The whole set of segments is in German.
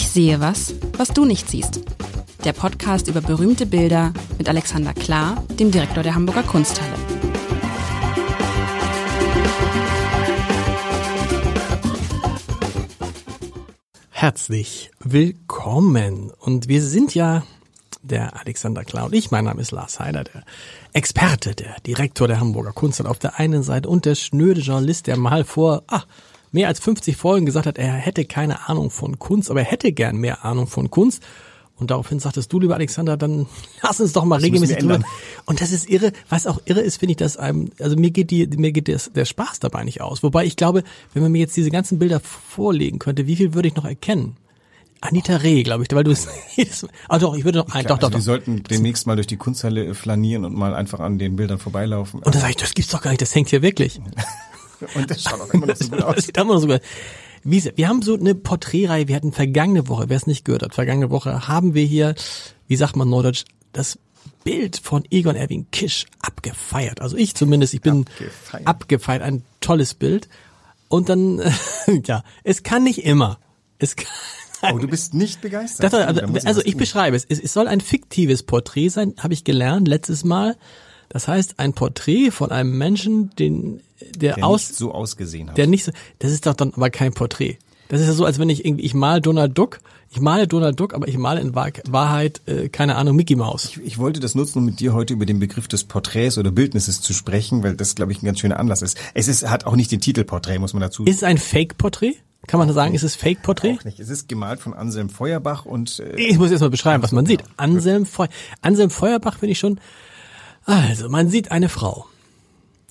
Ich sehe was, was du nicht siehst. Der Podcast über berühmte Bilder mit Alexander Klar, dem Direktor der Hamburger Kunsthalle. Herzlich willkommen. Und wir sind ja der Alexander Klar und ich. Mein Name ist Lars Heider, der Experte, der Direktor der Hamburger Kunsthalle auf der einen Seite und der schnöde Journalist, der mal vor, ah, mehr als 50 Folgen gesagt hat, er hätte keine Ahnung von Kunst, aber er hätte gern mehr Ahnung von Kunst. Und daraufhin sagtest du, lieber Alexander, dann lass uns doch mal das regelmäßig drüber. Und das ist irre. Was auch irre ist, finde ich, dass einem, also mir geht die, mir geht das, der Spaß dabei nicht aus. Wobei ich glaube, wenn man mir jetzt diese ganzen Bilder vorlegen könnte, wie viel würde ich noch erkennen? Anita Reh, glaube ich, weil du es. Ah doch, ich würde noch ein, doch, doch, doch. Wir sollten demnächst mal durch die Kunsthalle flanieren und mal einfach an den Bildern vorbeilaufen. Und dann sage ich, das gibt's doch gar nicht, das hängt hier wirklich. und das schaut auch immer noch so gut aus. Das sieht immer noch so gut wie, wir haben so eine Porträtreihe, wir hatten vergangene Woche, wer es nicht gehört hat, vergangene Woche haben wir hier, wie sagt man Norddeutsch, das Bild von Egon Erwin Kisch abgefeiert. Also ich zumindest, ich bin abgefeiert, abgefeiert ein tolles Bild. Und dann, ja, es kann nicht immer. Es kann, Oh, du bist nicht begeistert. Das, also, also ich beschreibe es. es. Es soll ein fiktives Porträt sein, habe ich gelernt letztes Mal. Das heißt, ein Porträt von einem Menschen, den der, der aus, nicht so ausgesehen hat. Der nicht so, das ist doch dann aber kein Porträt. Das ist ja so, als wenn ich irgendwie, ich male Donald Duck, ich male Donald Duck, aber ich male in Wahrheit, äh, keine Ahnung, Mickey Mouse. Ich, ich wollte das nutzen, um mit dir heute über den Begriff des Porträts oder Bildnisses zu sprechen, weil das, glaube ich, ein ganz schöner Anlass ist. Es ist, hat auch nicht den Titel Porträt, muss man dazu sagen. Ist es ein Fake-Porträt? Kann man sagen, ist es Fake-Porträt? Auch nicht. Es ist gemalt von Anselm Feuerbach und... Äh, ich muss erst mal beschreiben, was man sieht. Anselm, Feu Anselm Feuerbach finde ich schon... Also, man sieht eine Frau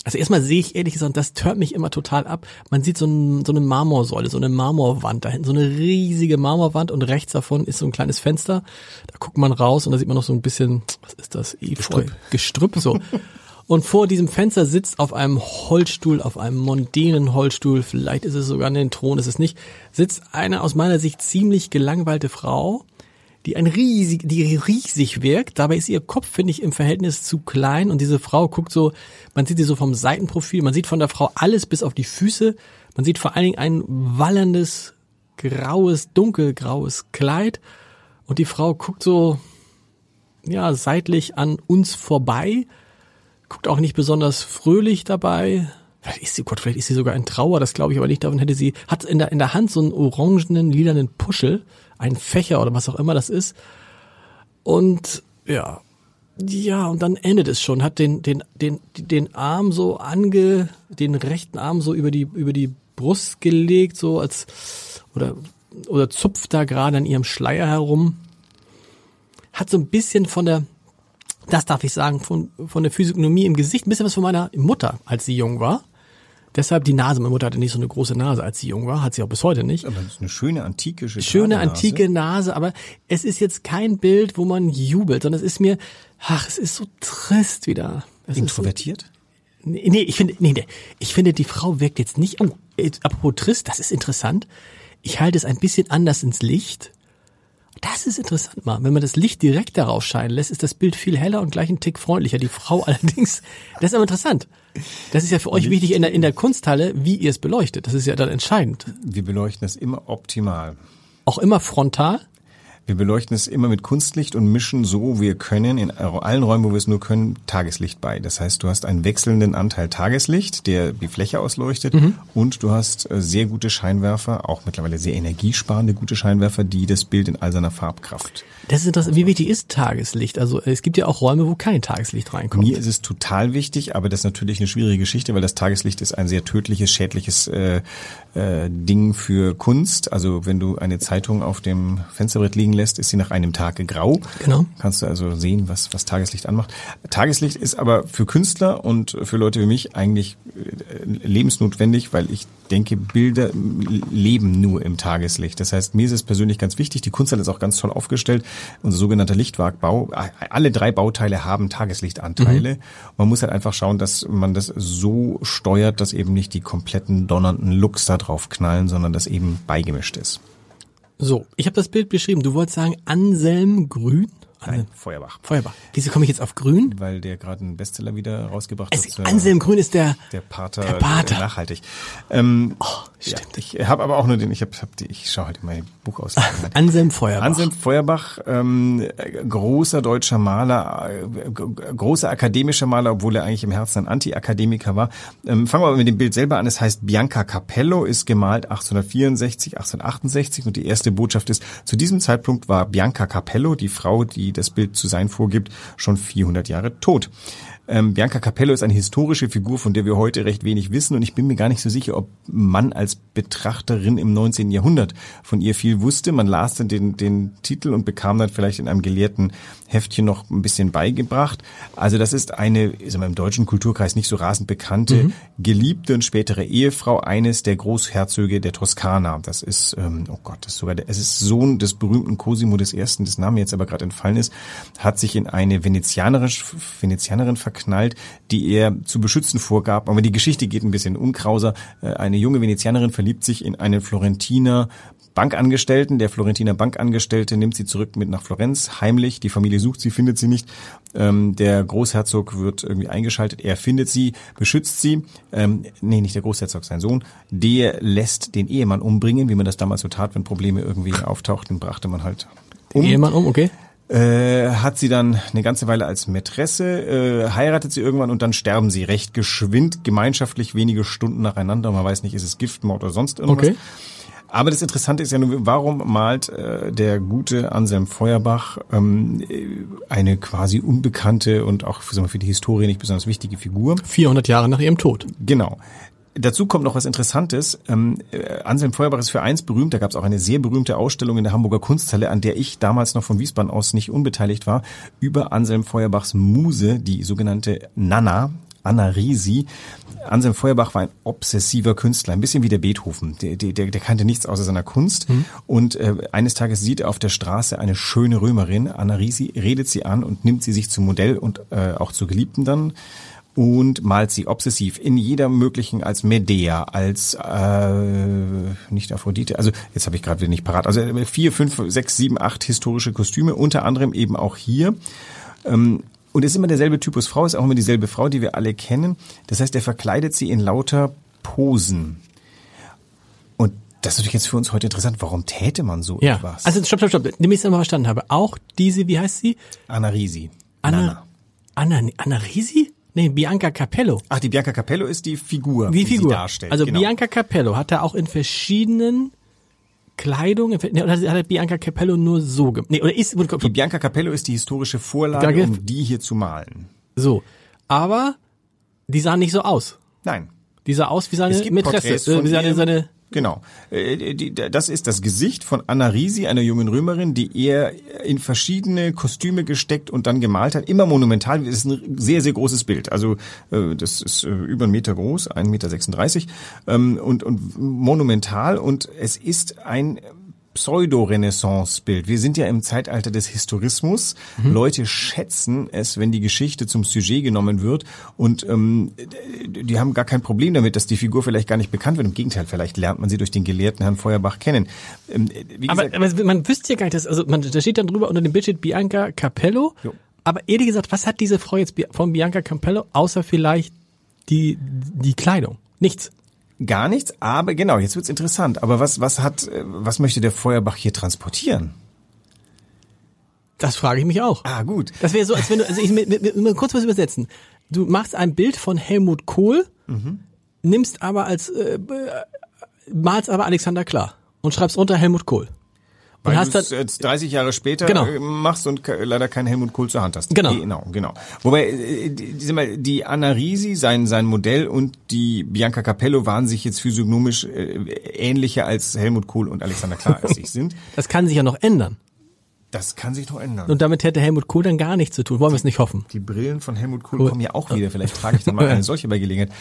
also erstmal sehe ich ehrlich gesagt, das tört mich immer total ab. Man sieht so, ein, so eine Marmorsäule, so eine Marmorwand da hinten, so eine riesige Marmorwand und rechts davon ist so ein kleines Fenster. Da guckt man raus und da sieht man noch so ein bisschen, was ist das? Efeu, Gestrüpp, Gestrüpp so. Und vor diesem Fenster sitzt auf einem Holzstuhl, auf einem mondänen Holzstuhl, vielleicht ist es sogar ein Thron, ist es nicht, sitzt eine aus meiner Sicht ziemlich gelangweilte Frau, die ein riesig, die riesig wirkt. Dabei ist ihr Kopf, finde ich, im Verhältnis zu klein und diese Frau guckt so, man sieht sie so vom Seitenprofil, man sieht von der Frau alles bis auf die Füße. Man sieht vor allen Dingen ein wallerndes, graues, dunkelgraues Kleid und die Frau guckt so, ja, seitlich an uns vorbei, guckt auch nicht besonders fröhlich dabei. Vielleicht ist sie, Gott, vielleicht ist sie sogar in Trauer, das glaube ich aber nicht. Davon hätte sie, hat in der, in der Hand so einen orangenen, lilanen Puschel ein Fächer oder was auch immer das ist. Und ja, ja, und dann endet es schon, hat den, den, den, den Arm so ange, den rechten Arm so über die, über die Brust gelegt, so als, oder, oder zupft da gerade an ihrem Schleier herum. Hat so ein bisschen von der, das darf ich sagen, von, von der Physiognomie im Gesicht, ein bisschen was von meiner Mutter, als sie jung war. Deshalb die Nase. Meine Mutter hatte nicht so eine große Nase, als sie jung war, hat sie auch bis heute nicht. Aber das ist eine schöne antike Schöne antike Nase, aber es ist jetzt kein Bild, wo man jubelt, sondern es ist mir, ach, es ist so trist wieder. Es Introvertiert? So, nee, nee, ich finde, nee, nee, ich finde, die Frau wirkt jetzt nicht, oh, apropos trist, das ist interessant. Ich halte es ein bisschen anders ins Licht. Das ist interessant mal. Wenn man das Licht direkt darauf scheinen lässt, ist das Bild viel heller und gleich ein Tick freundlicher. Die Frau allerdings, das ist aber interessant. Das ist ja für euch wichtig in der, in der Kunsthalle, wie ihr es beleuchtet. Das ist ja dann entscheidend. Wir beleuchten es immer optimal. Auch immer frontal? Wir beleuchten es immer mit Kunstlicht und mischen so wir können in allen Räumen, wo wir es nur können, Tageslicht bei. Das heißt, du hast einen wechselnden Anteil Tageslicht, der die Fläche ausleuchtet mhm. und du hast äh, sehr gute Scheinwerfer, auch mittlerweile sehr energiesparende gute Scheinwerfer, die das Bild in all seiner Farbkraft. Das ist interessant. Wie wichtig ist Tageslicht? Also es gibt ja auch Räume, wo kein Tageslicht reinkommt. Mir ist es total wichtig, aber das ist natürlich eine schwierige Geschichte, weil das Tageslicht ist ein sehr tödliches, schädliches äh, äh, Ding für Kunst. Also wenn du eine Zeitung auf dem Fensterbrett liegen lässt, ist sie nach einem Tag grau. Genau. Kannst du also sehen, was, was Tageslicht anmacht. Tageslicht ist aber für Künstler und für Leute wie mich eigentlich äh, lebensnotwendig, weil ich denke, Bilder leben nur im Tageslicht. Das heißt, mir ist es persönlich ganz wichtig, die Kunsthalle ist auch ganz toll aufgestellt, unser sogenannter Lichtwagbau. Alle drei Bauteile haben Tageslichtanteile. Mhm. Man muss halt einfach schauen, dass man das so steuert, dass eben nicht die kompletten donnernden Looks da drauf knallen, sondern dass eben beigemischt ist. So, ich habe das Bild beschrieben. Du wolltest sagen Anselm Grün? Nein, Feuerbach. Feuerbach. Wieso komme ich jetzt auf Grün? Weil der gerade einen Bestseller wieder rausgebracht es, hat. Anselm Grün ist der der Pater, der Pater. nachhaltig. Ähm, oh. Ja, ich habe aber auch nur den, ich habe, hab die, ich schaue heute mal Buch aus. Anselm Feuerbach. Anselm Feuerbach, ähm, großer deutscher Maler, äh, großer akademischer Maler, obwohl er eigentlich im Herzen ein Anti-Akademiker war. Ähm, fangen wir aber mit dem Bild selber an. Es heißt Bianca Capello, ist gemalt 1864, 1868 und die erste Botschaft ist, zu diesem Zeitpunkt war Bianca Capello, die Frau, die das Bild zu sein vorgibt, schon 400 Jahre tot. Ähm, Bianca Capello ist eine historische Figur, von der wir heute recht wenig wissen und ich bin mir gar nicht so sicher, ob man als Betrachterin im 19. Jahrhundert von ihr viel wusste. Man las dann den, den Titel und bekam dann vielleicht in einem gelehrten Heftchen noch ein bisschen beigebracht. Also das ist eine, ist im deutschen Kulturkreis nicht so rasend bekannte, mhm. geliebte und spätere Ehefrau eines der Großherzöge der Toskana. Das ist, ähm, oh Gott, das ist sogar, der, es ist Sohn des berühmten Cosimo des Ersten, des Name jetzt aber gerade entfallen ist, hat sich in eine Venezianerin, Venezianerin verknallt, die er zu beschützen vorgab. Aber die Geschichte geht ein bisschen unkrauser. Äh, eine junge Venezianerin verliebt sich in einen Florentiner Bankangestellten. Der Florentiner Bankangestellte nimmt sie zurück mit nach Florenz, heimlich. Die Familie sucht sie, findet sie nicht. Ähm, der Großherzog wird irgendwie eingeschaltet. Er findet sie, beschützt sie. Ähm, nee, nicht der Großherzog, sein Sohn. Der lässt den Ehemann umbringen, wie man das damals so tat, wenn Probleme irgendwie auftauchten, brachte man halt um. Ehemann um, okay. Äh, hat sie dann eine ganze Weile als Mätresse, äh, heiratet sie irgendwann und dann sterben sie recht geschwind, gemeinschaftlich wenige Stunden nacheinander. Man weiß nicht, ist es Giftmord oder sonst irgendwas. Okay. Aber das Interessante ist ja nur, warum malt äh, der gute Anselm Feuerbach ähm, eine quasi unbekannte und auch für, für die Historie nicht besonders wichtige Figur? 400 Jahre nach ihrem Tod. Genau. Dazu kommt noch was Interessantes. Ähm, äh, Anselm Feuerbach ist für eins berühmt. Da gab es auch eine sehr berühmte Ausstellung in der Hamburger Kunsthalle, an der ich damals noch von Wiesbaden aus nicht unbeteiligt war, über Anselm Feuerbachs Muse, die sogenannte Nana, Anna Risi. Anselm Feuerbach war ein obsessiver Künstler, ein bisschen wie der Beethoven. Der, der, der kannte nichts außer seiner Kunst. Mhm. Und äh, eines Tages sieht er auf der Straße eine schöne Römerin, Anna Risi, redet sie an und nimmt sie sich zum Modell und äh, auch zur Geliebten dann und malt sie obsessiv in jeder möglichen als Medea, als äh, nicht Aphrodite, also jetzt habe ich gerade wieder nicht parat, also vier, fünf, sechs, sieben, acht historische Kostüme, unter anderem eben auch hier. Ähm, und es ist immer derselbe Typus Frau, ist auch immer dieselbe Frau, die wir alle kennen. Das heißt, er verkleidet sie in lauter Posen. Und das ist natürlich jetzt für uns heute interessant. Warum täte man so ja. etwas? Also stopp, stopp, stopp. Damit ich es mal verstanden habe. Auch diese, wie heißt sie? Anna Risi. Anna, Anna, Anna Risi? Nee, Bianca Capello. Ach, die Bianca Capello ist die Figur, die, die Figur. sie darstellt. Also genau. Bianca Capello hat er auch in verschiedenen Kleidung? Oder hat Bianca Capello nur so gemacht? Nee, oder ist, die Bianca Capello ist die historische Vorlage, um die hier zu malen. So. Aber die sah nicht so aus. Nein. Die sah aus wie seine Mätresse, äh, wie seine, seine Genau. Äh, das ist das Gesicht von Anna Risi, einer jungen Römerin, die er in verschiedene Kostüme gesteckt und dann gemalt hat. Immer monumental. Das ist ein sehr, sehr großes Bild. Also äh, das ist äh, über einen Meter groß, 1,36 Meter ähm, und, und monumental. Und es ist ein Pseudo-Renaissance-Bild. Wir sind ja im Zeitalter des Historismus. Mhm. Leute schätzen es, wenn die Geschichte zum Sujet genommen wird und ähm, die haben gar kein Problem damit, dass die Figur vielleicht gar nicht bekannt wird. Im Gegenteil, vielleicht lernt man sie durch den gelehrten Herrn Feuerbach kennen. Ähm, aber, aber, man wüsste ja gar nicht, dass, also man, da steht dann drüber unter dem Bild steht Bianca Capello. Jo. Aber ehrlich gesagt, was hat diese Frau jetzt von Bianca Capello, außer vielleicht die, die Kleidung? Nichts. Gar nichts, aber genau, jetzt wird's interessant. Aber was, was hat, äh, was möchte der Feuerbach hier transportieren? Das frage ich mich auch. Ah, gut. Das wäre so, als wenn du, also ich mit, mit, mit, kurz was übersetzen. Du machst ein Bild von Helmut Kohl, mhm. nimmst aber als, äh, äh malst aber Alexander Klar und schreibst unter Helmut Kohl. Weil du es jetzt 30 Jahre später genau. Äh, machst und leider keinen Helmut Kohl zur Hand hast. Genau. Genau, genau. Wobei, äh, die, die Anna Risi, sein, sein Modell und die Bianca Capello waren sich jetzt physiognomisch äh, ähnlicher als Helmut Kohl und Alexander Klar als sich sind. Das kann sich ja noch ändern. Das kann sich noch ändern. Und damit hätte Helmut Kohl dann gar nichts zu tun. Wollen wir es nicht hoffen. Die Brillen von Helmut Kohl cool. kommen ja auch wieder. Vielleicht trage ich dann mal eine solche bei Gelegenheit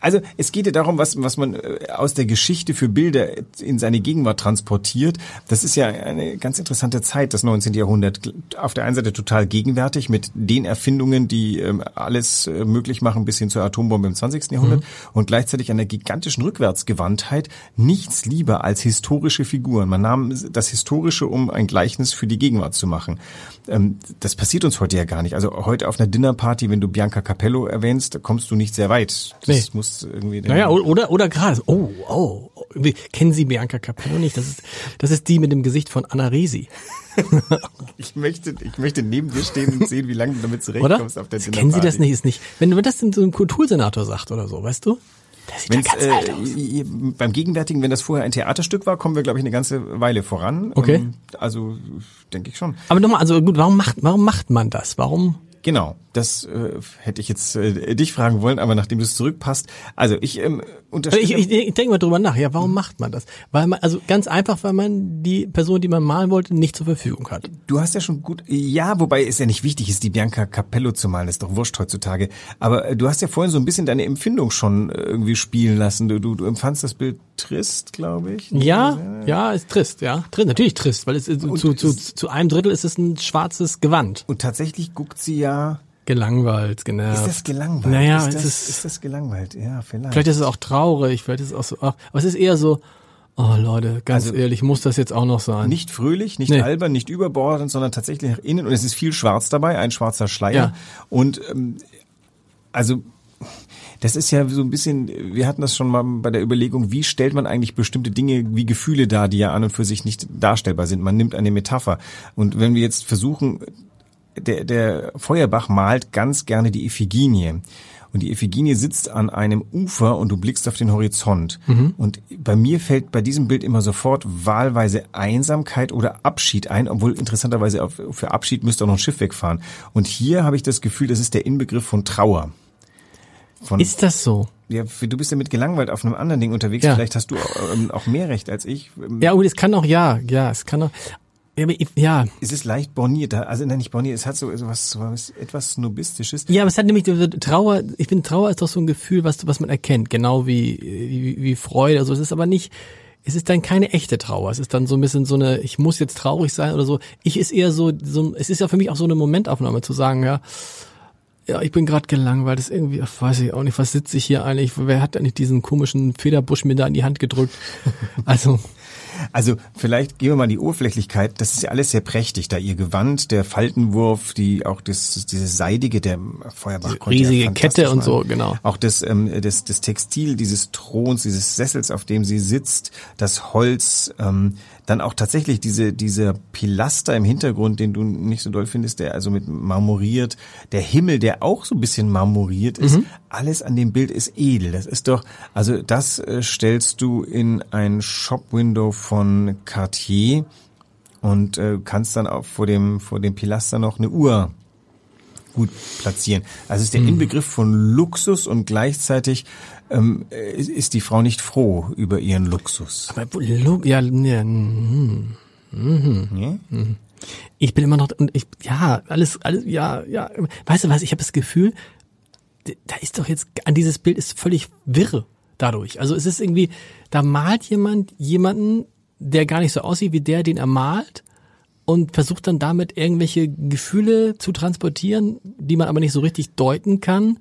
also es geht ja darum, was, was man äh, aus der Geschichte für Bilder in seine Gegenwart transportiert. Das ist ja eine ganz interessante Zeit, das 19. Jahrhundert. Auf der einen Seite total gegenwärtig mit den Erfindungen, die ähm, alles äh, möglich machen bis hin zur Atombombe im 20. Jahrhundert mhm. und gleichzeitig einer gigantischen Rückwärtsgewandtheit. Nichts lieber als historische Figuren. Man nahm das Historische, um ein Gleichnis für für die Gegenwart zu machen. Ähm, das passiert uns heute ja gar nicht. Also heute auf einer Dinnerparty, wenn du Bianca Capello erwähnst, kommst du nicht sehr weit. Das Nee. Muss irgendwie. Naja, oder, oder gerade, oh, oh, kennen Sie Bianca Capello nicht? Das ist, das ist die mit dem Gesicht von Anna Resi, ich möchte, ich möchte neben dir stehen und sehen, wie lange du damit oder? zurechtkommst auf der Kennen Dinnerparty. Sie das nicht? Ist nicht, wenn du das so ein Kultursenator sagt oder so, weißt du? Der sieht Wenn's, ja ganz alt äh, aus. i- i- beim Gegenwärtigen, wenn das vorher ein Theaterstück war, kommen wir, glaube ich, eine ganze Weile voran. Okay. Ähm, also denke ich schon. Aber nochmal, also gut, warum macht, warum macht man das? Warum? Genau, das äh, hätte ich jetzt äh, dich fragen wollen, aber nachdem du es zurückpasst. Also ich ähm, unterstelle... Ich, ich, ich denke mal drüber nach. Ja, warum macht man das? Weil man, also ganz einfach, weil man die Person, die man malen wollte, nicht zur Verfügung hat. Du hast ja schon gut, ja, wobei es ja nicht wichtig ist, die Bianca Capello zu malen, ist doch wurscht heutzutage. Aber äh, du hast ja vorhin so ein bisschen deine Empfindung schon äh, irgendwie spielen lassen. Du, du, du empfandst das Bild trist, glaube ich. Ja, ja, ist trist, ja. Trist, natürlich trist, weil es ist, zu, zu, zu einem Drittel ist es ein schwarzes Gewand. Und tatsächlich guckt sie ja. Gelangweilt, genervt. Ist das gelangweilt? Naja, ist das, ist- ist das gelangweilt? Ja, vielleicht. Vielleicht ist es auch traurig, vielleicht ist es auch so, ach, aber es ist eher so, oh Leute, ganz Also- ehrlich, muss das jetzt auch noch sein? Nicht fröhlich, nicht Nee. albern, nicht überbordend, sondern tatsächlich nach innen. Und es ist viel Schwarz dabei, ein schwarzer Schleier. Ja. Und ähm, also das ist ja so ein bisschen, wir hatten das schon mal bei der Überlegung, wie stellt man eigentlich bestimmte Dinge wie Gefühle dar, die ja an und für sich nicht darstellbar sind. Man nimmt eine Metapher. Und wenn wir jetzt versuchen, der, der Feuerbach malt ganz gerne die Iphiginie. Und die Iphiginie sitzt an einem Ufer und du blickst auf den Horizont. Und bei mir fällt bei diesem Bild immer sofort wahlweise Einsamkeit oder Abschied ein, obwohl interessanterweise für Abschied müsste auch noch ein Schiff wegfahren. Und hier habe ich das Gefühl, das ist der Inbegriff von Trauer. Von, ist das so? ja, du bist ja mit gelangweilt auf einem anderen Ding unterwegs. Ja. Vielleicht hast du ähm, auch mehr Recht als ich. Ähm, Ja, gut, es kann auch, ja, ja, es kann auch, ja, aber ja, Es ist leicht borniert, also nein, nicht borniert, es hat so, so was, so was etwas Snobistisches. Ja, aber es hat nämlich Trauer, ich finde Trauer ist doch so ein Gefühl, was, was man erkennt, genau wie, wie, wie Freude, also es ist aber nicht, es ist dann keine echte Trauer, es ist dann so ein bisschen so eine, ich muss jetzt traurig sein oder so, ich ist eher so, so es ist ja für mich auch so eine Momentaufnahme zu sagen, ja, ja, ich bin gerade gelangweilt, das ist irgendwie, ach, weiß ich auch nicht, was sitze ich hier eigentlich, wer hat eigentlich diesen komischen Federbusch mir da in die Hand gedrückt? Also, Also vielleicht gehen wir mal in die Oberflächlichkeit. Das ist ja alles sehr prächtig, da ihr Gewand, der Faltenwurf, die auch das dieses seidige, der Feuerbach konnte ja riesige fantastisch Kette und so, genau. Auch das ähm, das das Textil dieses Throns, dieses Sessels, auf dem sie sitzt, das Holz, ähm, dann auch tatsächlich diese dieser Pilaster im Hintergrund, den du nicht so doll findest, der also mit marmoriert, der Himmel, der auch so ein bisschen marmoriert ist. Mhm. Alles an dem Bild ist edel. Das ist doch, also das äh, stellst du in ein Shop-Window von Cartier und äh, kannst dann auch vor dem vor dem Pilaster noch eine Uhr gut platzieren. Also ist der Mhm. Inbegriff von Luxus und gleichzeitig ähm, äh, ist die Frau nicht froh über ihren Luxus. aber, ja, ja, hm. Nee? Ich bin immer noch und ich ja alles alles ja ja weißt du was ich habe das Gefühl da ist doch jetzt an dieses Bild ist völlig wirr dadurch also es ist irgendwie da malt jemand jemanden der gar nicht so aussieht wie der den er malt und versucht dann damit irgendwelche Gefühle zu transportieren die man aber nicht so richtig deuten kann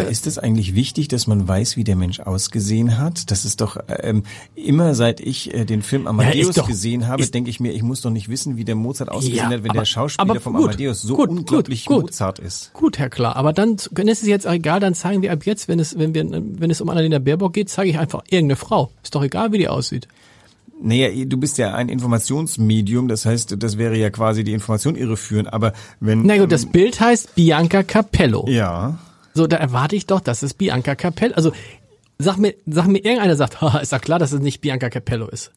Aber ist es eigentlich wichtig, dass man weiß, wie der Mensch ausgesehen hat? Das ist doch ähm, immer seit ich äh, den Film Amadeus ist doch- gesehen habe, denke ich mir, ich muss doch nicht wissen, wie der Mozart ausgesehen Ja, hat, wenn aber- der Schauspieler vom gut, Amadeus so gut, unglaublich gut. Mozart ist. Gut, Herr Klar, aber dann dann ist es jetzt egal, dann zeigen wir ab jetzt, wenn es wenn wir wenn es um Annalena Baerbock geht, zeige ich einfach irgendeine Frau. Ist doch egal, wie die aussieht. Naja, du bist ja ein Informationsmedium, das heißt, das wäre ja quasi die Information irreführend, aber wenn... Na gut, das Bild heißt Bianca Capello. Ja, So, da erwarte ich doch, dass es Bianca Capello. Also sag mir, sag mir irgendeiner sagt, haha, ist doch klar, dass es nicht Bianca Capello ist.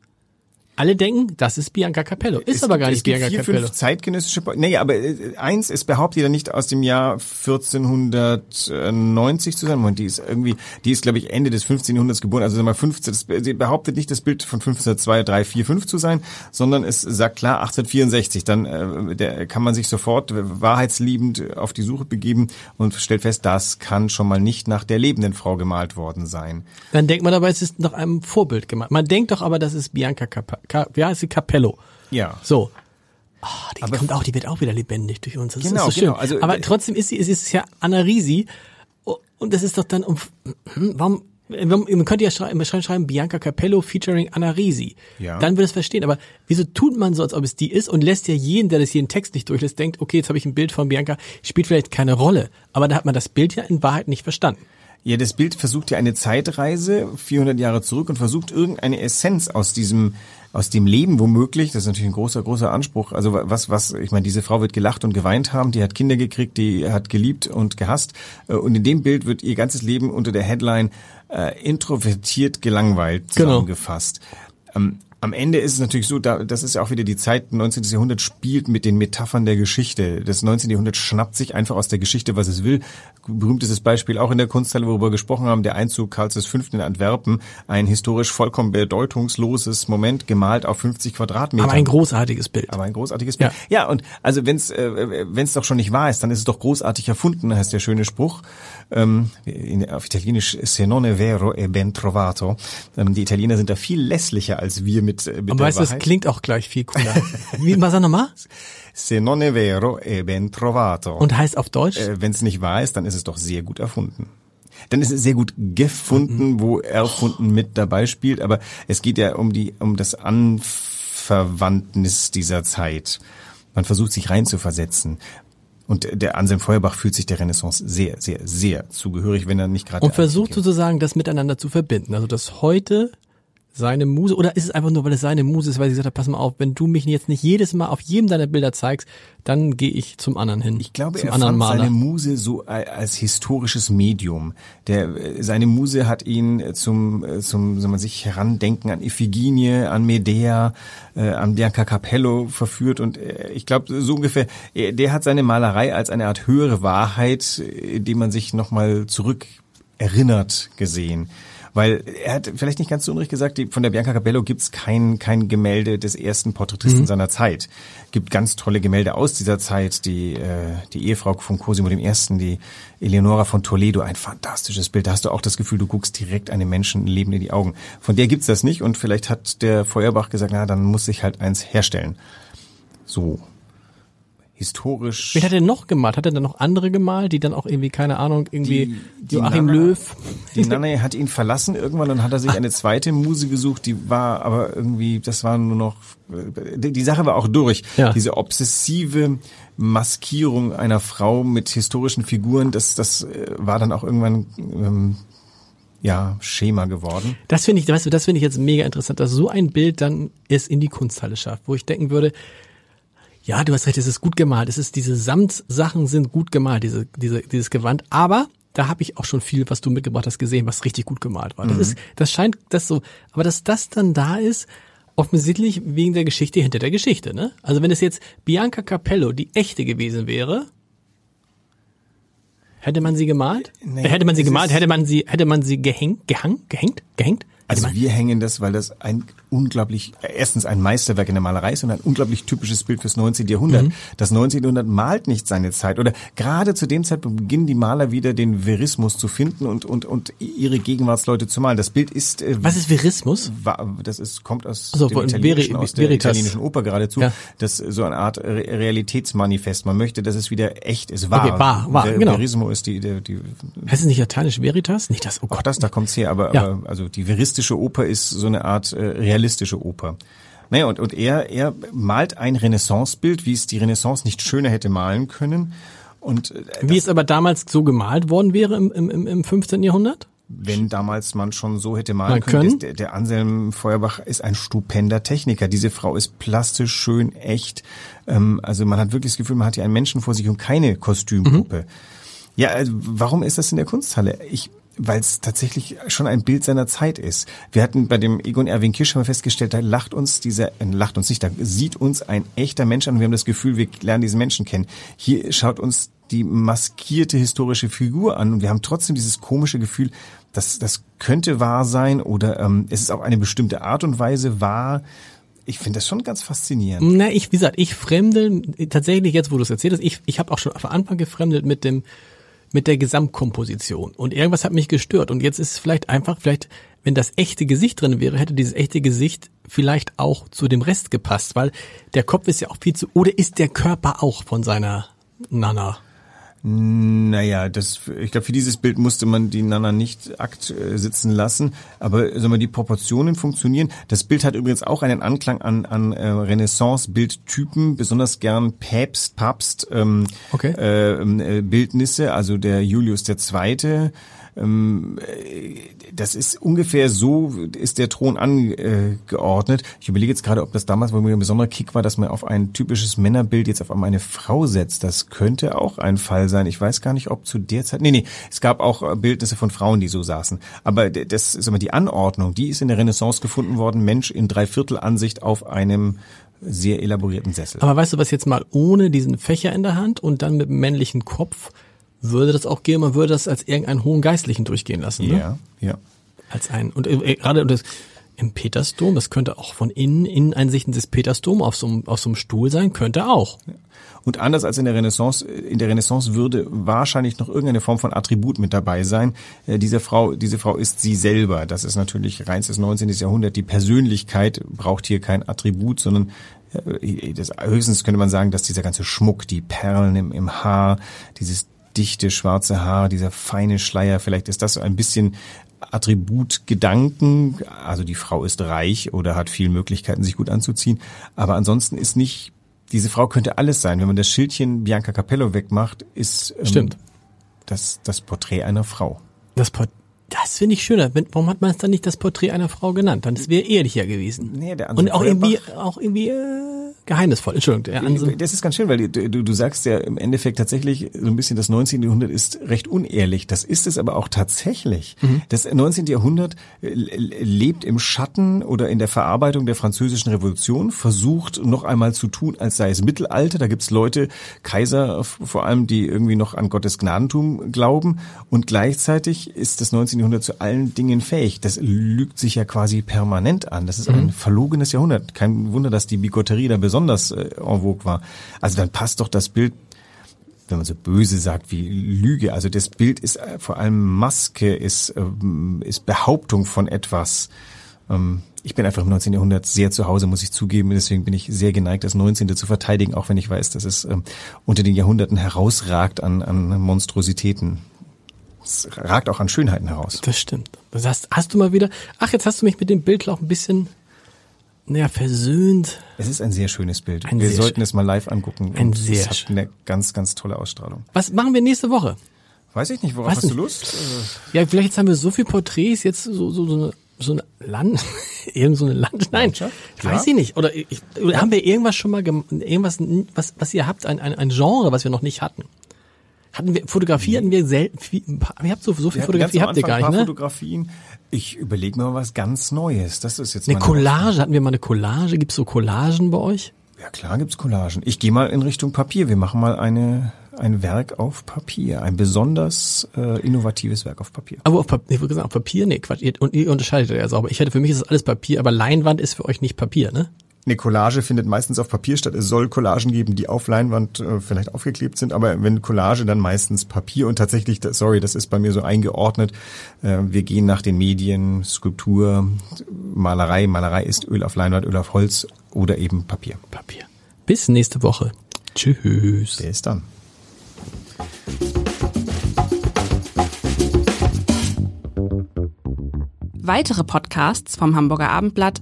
Alle denken, das ist Bianca Capello. Ist Es aber gibt- gar nicht Bianca vier, Capello. Fünf zeitgenössische, Po- nee, aber äh, eins, es behauptet ja nicht aus dem Jahr 1490 zu sein. Moment, die ist irgendwie, die ist glaube ich Ende des 15. Jahrhunderts geboren. Also sag mal 15, das, sie behauptet nicht das Bild von 1502, 3, 4, 5 zu sein, sondern es sagt klar 1864. Dann äh, der, kann man sich sofort wahrheitsliebend auf die Suche begeben und stellt fest, das kann schon mal nicht nach der lebenden Frau gemalt worden sein. Dann denkt man aber, es ist nach einem Vorbild gemacht. Man denkt doch aber, das ist Bianca Cap Ca wie heißt sie? Capello. Ja. So. Ah, die kommt auch, die wird auch wieder lebendig durch uns. Das Genau, ist so genau. schön. Also, aber äh, trotzdem ist sie, es ist ja Anna Risi. Und das ist doch dann um, hm, warum, Man könnte ja schreiben, schreiben Bianca Capello featuring Anna Risi. Ja. Dann würde es verstehen. Aber wieso tut man so, als ob es die ist und lässt ja jeden, der das hier in Text nicht durchlässt, denkt, okay, jetzt habe ich ein Bild von Bianca, spielt vielleicht keine Rolle. Aber da hat man das Bild ja in Wahrheit nicht verstanden. Ja, das Bild versucht ja eine Zeitreise 400 Jahre zurück und versucht irgendeine Essenz aus diesem aus dem Leben womöglich, das ist natürlich ein großer, großer Anspruch. Also was, was, ich meine, diese Frau wird gelacht und geweint haben, die hat Kinder gekriegt, die hat geliebt und gehasst. Äh, und in dem Bild wird ihr ganzes Leben unter der Headline äh, introvertiert gelangweilt Genau. zusammengefasst. Ähm, am Ende ist es natürlich so, da, das ist ja auch wieder die Zeit, 19. Jahrhundert spielt mit den Metaphern der Geschichte. Das 19. Jahrhundert schnappt sich einfach aus der Geschichte, was es will. Berühmtestes Beispiel auch in der Kunsthalle, worüber wir gesprochen haben, der Einzug Karls V. in Antwerpen. Ein historisch vollkommen bedeutungsloses Moment, gemalt auf 50 Quadratmeter. Aber ein großartiges Bild. Aber ein großartiges Bild. Ja, und also wenn es äh, wenn's doch schon nicht wahr ist, dann ist es doch großartig erfunden, heißt der schöne Spruch. Ähm, in, auf Italienisch se non è vero è ben trovato. Ähm, die Italiener sind da viel lässlicher als wir mit, äh, mit Aber weißt du, das klingt auch gleich viel cooler. Wie, was sag nochmal? Se non è vero è ben trovato. Und heißt auf Deutsch? äh, wenn es nicht wahr ist, dann ist es doch sehr gut erfunden. Dann ist es sehr gut gefunden, wo erfunden mit dabei spielt, aber es geht ja um die um das Anverwandtnis dieser Zeit. Man versucht sich reinzuversetzen. Und der Anselm Feuerbach fühlt sich der Renaissance sehr, sehr, sehr zugehörig, wenn er nicht gerade und versucht sozusagen das miteinander zu verbinden. Also dass heute seine Muse, oder ist es einfach nur, weil es seine Muse ist, weil sie gesagt hat, pass mal auf, wenn du mich jetzt nicht jedes Mal auf jedem deiner Bilder zeigst, dann gehe ich zum anderen hin. Ich glaube, zum er anderen fand Maler. seine Muse so a- als historisches Medium. Der, äh, seine Muse hat ihn äh, zum, äh, zum, soll man sich herandenken an Iphigenie, an Medea, äh, an Bianca Capello verführt und äh, ich glaube, so ungefähr, äh, der hat seine Malerei als eine Art höhere Wahrheit, äh, die man sich nochmal zurück erinnert gesehen. Weil er hat vielleicht nicht ganz so unrecht gesagt, die, von der Bianca Capello gibt's kein, kein Gemälde des ersten Porträtisten seiner Zeit. Gibt ganz tolle Gemälde aus dieser Zeit. Die, äh, die Ehefrau von Cosimo I., die Eleonora von Toledo, ein fantastisches Bild. Da hast du auch das Gefühl, du guckst direkt einem Menschen Leben in die Augen. Von der gibt's das nicht und vielleicht hat der Feuerbach gesagt, na, dann muss ich halt eins herstellen. So. Historisch. Wen hat er noch gemalt? Hat er dann noch andere gemalt, die dann auch irgendwie, keine Ahnung, irgendwie Die- Joachim Nana- Löw? Die Nanne hat ihn verlassen irgendwann und hat er sich eine zweite Muse gesucht, die war aber irgendwie, das war nur noch, die, die Sache war auch durch. Ja. Diese obsessive Maskierung einer Frau mit historischen Figuren, das, das äh, war dann auch irgendwann, ähm, ja, Schema geworden. Das finde ich, weißt du, das finde ich jetzt mega interessant, dass so ein Bild dann es in die Kunsthalle schafft, wo ich denken würde, ja, du hast recht, es ist gut gemalt, es ist diese Samtsachen sind gut gemalt, diese, diese, dieses Gewand, aber da habe ich auch schon viel, was du mitgebracht hast, gesehen, was richtig gut gemalt war. Das ist, das scheint das so, aber dass das dann da ist, offensichtlich wegen der Geschichte hinter der Geschichte, ne? Also wenn es jetzt Bianca Capello die echte gewesen wäre, hätte man sie gemalt? Nee, hätte man sie gemalt? Hätte man sie, hätte man sie gehängt, gehangen, gehängt, gehängt? Also wir hängen das, weil das ein unglaublich, erstens ein Meisterwerk in der Malerei ist und ein unglaublich typisches Bild fürs 19. Jahrhundert. Mhm. Das 19. Jahrhundert malt nicht seine Zeit oder gerade zu dem Zeitpunkt beginnen die Maler wieder den Verismus zu finden und, und, und ihre Gegenwartsleute zu malen. Das Bild ist, äh, Was ist Verismus? das ist, kommt aus Also dem Italienischen, Veri- aus der Veritas. italienischen Oper geradezu. Ja. Das ist so eine Art Re Realitätsmanifest. Man möchte, dass es wieder echt ist, wahr. Okay, wahr, wahr, Ver- genau. Verismo ist die, die, die Heißt es nicht lateinisch Veritas? Nicht das, oh auch Gott. das, da kommt's her, aber, Ja. aber also die veristische Oper ist so eine Art äh, realistische Oper. Naja, und, und er, er malt ein Renaissancebild, wie es die Renaissance nicht schöner hätte malen können. Und äh, Wie es aber damals so gemalt worden wäre im, im, im- im 15. Jahrhundert? wenn damals man schon so hätte malen Mal können. Der, der Anselm Feuerbach ist ein stupender Techniker. Diese Frau ist plastisch, schön, echt. Ähm, also man hat wirklich das Gefühl, man hat hier einen Menschen vor sich und keine Kostümpuppe. Mhm. Ja, also warum ist das in der Kunsthalle? Ich weil es tatsächlich schon ein Bild seiner Zeit ist. Wir hatten bei dem Egon Erwin Kisch haben wir festgestellt, da lacht uns dieser, äh, lacht uns nicht, da sieht uns ein echter Mensch an und wir haben das Gefühl, wir lernen diesen Menschen kennen. Hier schaut uns die maskierte historische Figur an und wir haben trotzdem dieses komische Gefühl, dass das könnte wahr sein oder ähm, es ist auf eine bestimmte Art und Weise wahr. Ich finde das schon ganz faszinierend. Na, ich, wie gesagt, ich fremdel tatsächlich jetzt, wo du es erzählt hast, ich, ich habe auch schon von Anfang gefremdelt mit dem mit der Gesamtkomposition. Und irgendwas hat mich gestört. Und jetzt ist es vielleicht einfach, vielleicht, wenn das echte Gesicht drin wäre, hätte dieses echte Gesicht vielleicht auch zu dem Rest gepasst, weil der Kopf ist ja auch viel zu, oder ist der Körper auch von seiner Nana? Naja, das, ich glaube, für dieses Bild musste man die Nana nicht akt äh, sitzen lassen, aber sagen wir, die Proportionen funktionieren. Das Bild hat übrigens auch einen Anklang an, an äh, Renaissance-Bildtypen, besonders gern Päpst, Papst ähm, Okay. äh, äh, Bildnisse, also der Julius Zweite. Ähm, äh, das ist ungefähr so, ist der Thron angeordnet. Ich überlege jetzt gerade, ob das damals wohl ein besonderer Kick war, dass man auf ein typisches Männerbild jetzt auf einmal eine Frau setzt. Das könnte auch ein Fall sein. Ich weiß gar nicht, ob zu der Zeit. Nee, nee, es gab auch äh, Bildnisse von Frauen, die so saßen. Aber das ist immer die Anordnung, die ist in der Renaissance gefunden worden. Mensch in Dreiviertelansicht auf einem sehr elaborierten Sessel. Aber weißt du was jetzt mal ohne diesen Fächer in der Hand und dann mit dem männlichen Kopf würde das auch gehen, man würde das als irgendeinen hohen Geistlichen durchgehen lassen, ne? ja, ja. Als ein und äh, gerade und das, im Petersdom, das könnte auch von innen Inneneinsichten des Petersdom auf so, einem- auf so einem Stuhl sein, könnte auch. Und anders als in der Renaissance, in der Renaissance würde wahrscheinlich noch irgendeine Form von Attribut mit dabei sein. Äh, diese Frau, diese Frau ist sie selber. Das ist natürlich reinstes 19. Jahrhundert. Die Persönlichkeit braucht hier kein Attribut, sondern äh, das, höchstens könnte man sagen, dass dieser ganze Schmuck, die Perlen im, im Haar, dieses dichte schwarze Haar, dieser feine Schleier, vielleicht ist das ein bisschen Attributgedanken. Also die Frau ist reich oder hat viele Möglichkeiten, sich gut anzuziehen. Aber ansonsten ist nicht, diese Frau könnte alles sein. Wenn man das Schildchen Bianca Capello wegmacht, ist ähm, Stimmt. das das Porträt einer Frau. Das, Port das finde ich schöner. Warum hat man es dann nicht das Porträt einer Frau genannt? Dann wäre ehrlicher gewesen. Nee, der Und Anselm auch irgendwie, auch irgendwie äh, geheimnisvoll. Entschuldigung, Anselm. Das ist ganz schön, weil du, du, du sagst ja im Endeffekt tatsächlich so ein bisschen, das 19. Jahrhundert ist recht unehrlich. Das ist es aber auch tatsächlich. Das 19. Jahrhundert äh, lebt im Schatten oder in der Verarbeitung der französischen Revolution, versucht noch einmal zu tun, als sei es Mittelalter. Da gibt's Leute, Kaiser vor allem, die irgendwie noch an Gottes Gnadentum glauben. Und gleichzeitig ist das 19. Jahrhundert zu allen Dingen fähig. Das lügt sich ja quasi permanent an. Das ist ein verlogenes Jahrhundert. Kein Wunder, dass die Bigotterie da besonders äh, en vogue war. Also dann passt doch das Bild wenn man so böse sagt wie Lüge, also das Bild ist äh, vor allem Maske, ist, ähm, ist Behauptung von etwas. Ähm, ich bin einfach im 19. Jahrhundert sehr zu Hause, muss ich zugeben. Deswegen bin ich sehr geneigt, das 19. zu verteidigen, auch wenn ich weiß, dass es ähm, unter den Jahrhunderten herausragt an, an Monstrositäten. Es ragt auch an Schönheiten heraus. Das stimmt. Das hast, hast du mal wieder, ach, jetzt hast du mich mit dem Bild auch ein bisschen, naja, versöhnt. Es ist ein sehr schönes Bild. Ein Wir sollten es mal live angucken. Ein Und sehr es hat eine ganz, ganz tolle Ausstrahlung. Was machen wir nächste Woche? Weiß ich nicht, worauf Weiß hast du nicht. Lust? Ja, vielleicht jetzt haben wir so viel Porträts, jetzt so, so, so eine, so eine Land, irgend so eine Land, nein, Landschaft? weiß Ja. ich nicht. Oder, ich, oder haben wir irgendwas schon mal, irgendwas, was, was ihr habt, ein, ein, ein Genre, was wir noch nicht hatten? Hatten wir, Fotografie hatten wir selten, viel, ihr habt so, so viel hatten Fotografie habt ihr gar nicht, ein ne? paar Fotografien. Ich überlege mir mal was ganz Neues. Das ist jetzt Eine Collage, hatten wir mal eine Collage? Gibt's so Collagen bei euch? Ja klar gibt's Collagen. Ich gehe mal in Richtung Papier. Wir machen mal eine ein Werk auf Papier, ein besonders äh, innovatives Werk auf Papier. Aber auf Papier, ich würde sagen, auf Papier, nee, Quatsch, ihr, und ihr unterscheidet ja sauber. Ich hätte, für mich ist das alles Papier, aber Leinwand ist für euch nicht Papier, ne? Eine Collage findet meistens auf Papier statt. Es soll Collagen geben, die auf Leinwand äh, vielleicht aufgeklebt sind, aber wenn Collage, dann meistens Papier und tatsächlich, sorry, das ist bei mir so eingeordnet. Äh, wir gehen nach den Medien, Skulptur, Malerei. Malerei ist Öl auf Leinwand, Öl auf Holz oder eben Papier. Papier. Bis nächste Woche. Tschüss. Bis dann. Weitere Podcasts vom Hamburger Abendblatt